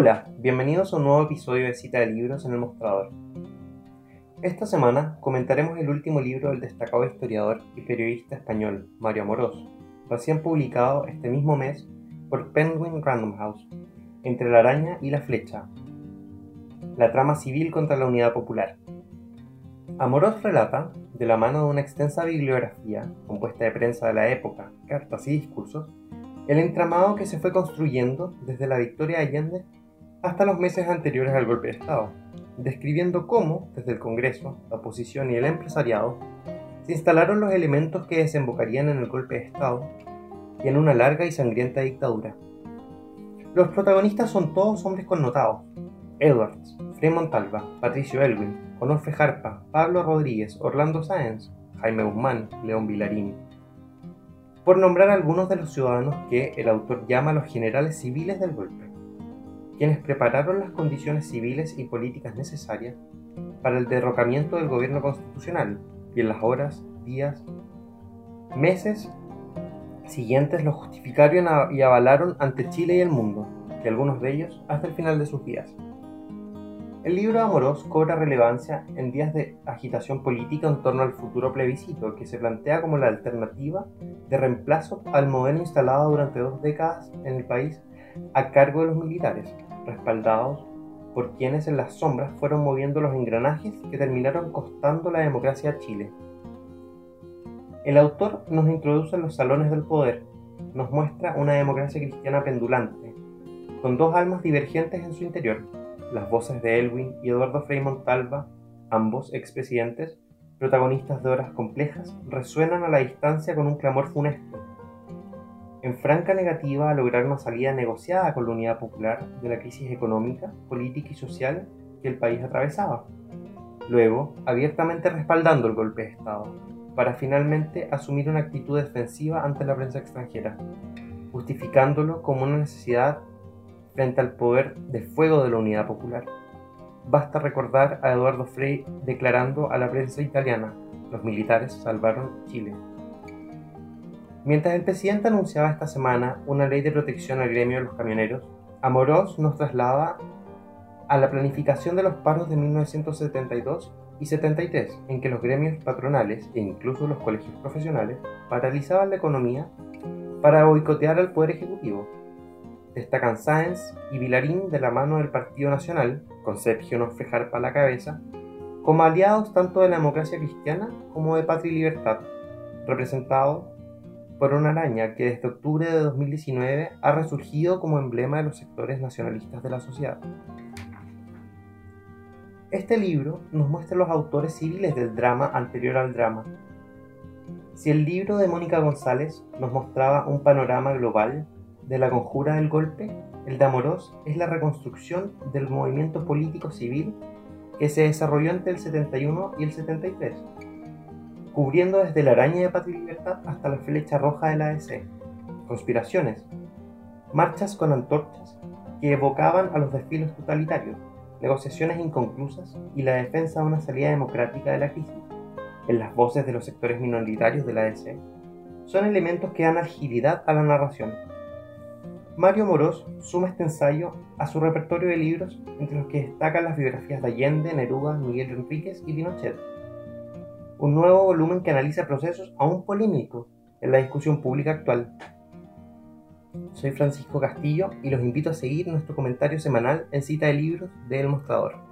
Hola, bienvenidos a un nuevo episodio de Cita de Libros en el Mostrador. Esta semana comentaremos el último libro del destacado historiador y periodista español Mario Amorós, recién publicado este mismo mes por Penguin Random House, Entre la araña y la flecha, la trama civil contra la unidad popular. Amorós relata, de la mano de una extensa bibliografía compuesta de prensa de la época, cartas y discursos, el entramado que se fue construyendo desde la victoria de Allende hasta los meses anteriores al golpe de Estado, describiendo cómo, desde el Congreso, la oposición y el empresariado, se instalaron los elementos que desembocarían en el golpe de Estado y en una larga y sangrienta dictadura. Los protagonistas son todos hombres connotados. Edwards, Frei Montalva, Patricio Elwin, Onofre Jarpa, Pablo Rodríguez, Orlando Sáenz, Jaime Guzmán, León Vilarín, por nombrar algunos de los ciudadanos que el autor llama los generales civiles del golpe, quienes prepararon las condiciones civiles y políticas necesarias para el derrocamiento del gobierno constitucional y en las horas, días, meses siguientes lo justificaron y avalaron ante Chile y el mundo, y algunos de ellos hasta el final de sus días. El libro Amorós cobra relevancia en días de agitación política en torno al futuro plebiscito, que se plantea como la alternativa de reemplazo al modelo instalado durante dos décadas en el país a cargo de los militares, respaldados por quienes en las sombras fueron moviendo los engranajes que terminaron costando la democracia a Chile. El autor nos introduce en los salones del poder, nos muestra una democracia cristiana pendulante, con dos almas divergentes en su interior, las voces de Elwin y Eduardo Frei Montalva, ambos expresidentes, protagonistas de horas complejas, resuenan a la distancia con un clamor funesto. En franca negativa a lograr una salida negociada con la unidad popular de la crisis económica, política y social que el país atravesaba. Luego, abiertamente respaldando el golpe de Estado, para finalmente asumir una actitud defensiva ante la prensa extranjera, justificándolo como una necesidad frente al poder de fuego de la Unidad Popular. Basta recordar a Eduardo Frei declarando a la prensa italiana, los militares salvaron Chile. Mientras el presidente anunciaba esta semana una ley de protección al gremio de los camioneros, Amorós nos traslada a la planificación de los paros de 1972 y 73, en que los gremios patronales e incluso los colegios profesionales paralizaban la economía para boicotear al Poder Ejecutivo. Destacan Sáenz y Vilarín de la mano del Partido Nacional, con Sergio Nofre para la cabeza, como aliados tanto de la democracia cristiana como de Patria y Libertad, representado por una araña que desde octubre de 2019 ha resurgido como emblema de los sectores nacionalistas de la sociedad. Este libro nos muestra los autores civiles del drama anterior al drama. Si el libro de Mónica González nos mostraba un panorama global de la conjura del golpe, el de Amorós es la reconstrucción del movimiento político civil que se desarrolló entre el 71 y el 73, cubriendo desde la araña de Patria y Libertad hasta la flecha roja de la ADC, conspiraciones, marchas con antorchas que evocaban a los desfiles totalitarios, negociaciones inconclusas y la defensa de una salida democrática de la crisis, en las voces de los sectores minoritarios de la ADC, son elementos que dan agilidad a la narración. Mario Morós suma este ensayo a su repertorio de libros, entre los que destacan las biografías de Allende, Neruda, Miguel Enríquez y Pinochet. Un nuevo volumen que analiza procesos aún polémicos en la discusión pública actual. Soy Francisco Castillo y los invito a seguir nuestro comentario semanal en cita de libros de El Mostrador.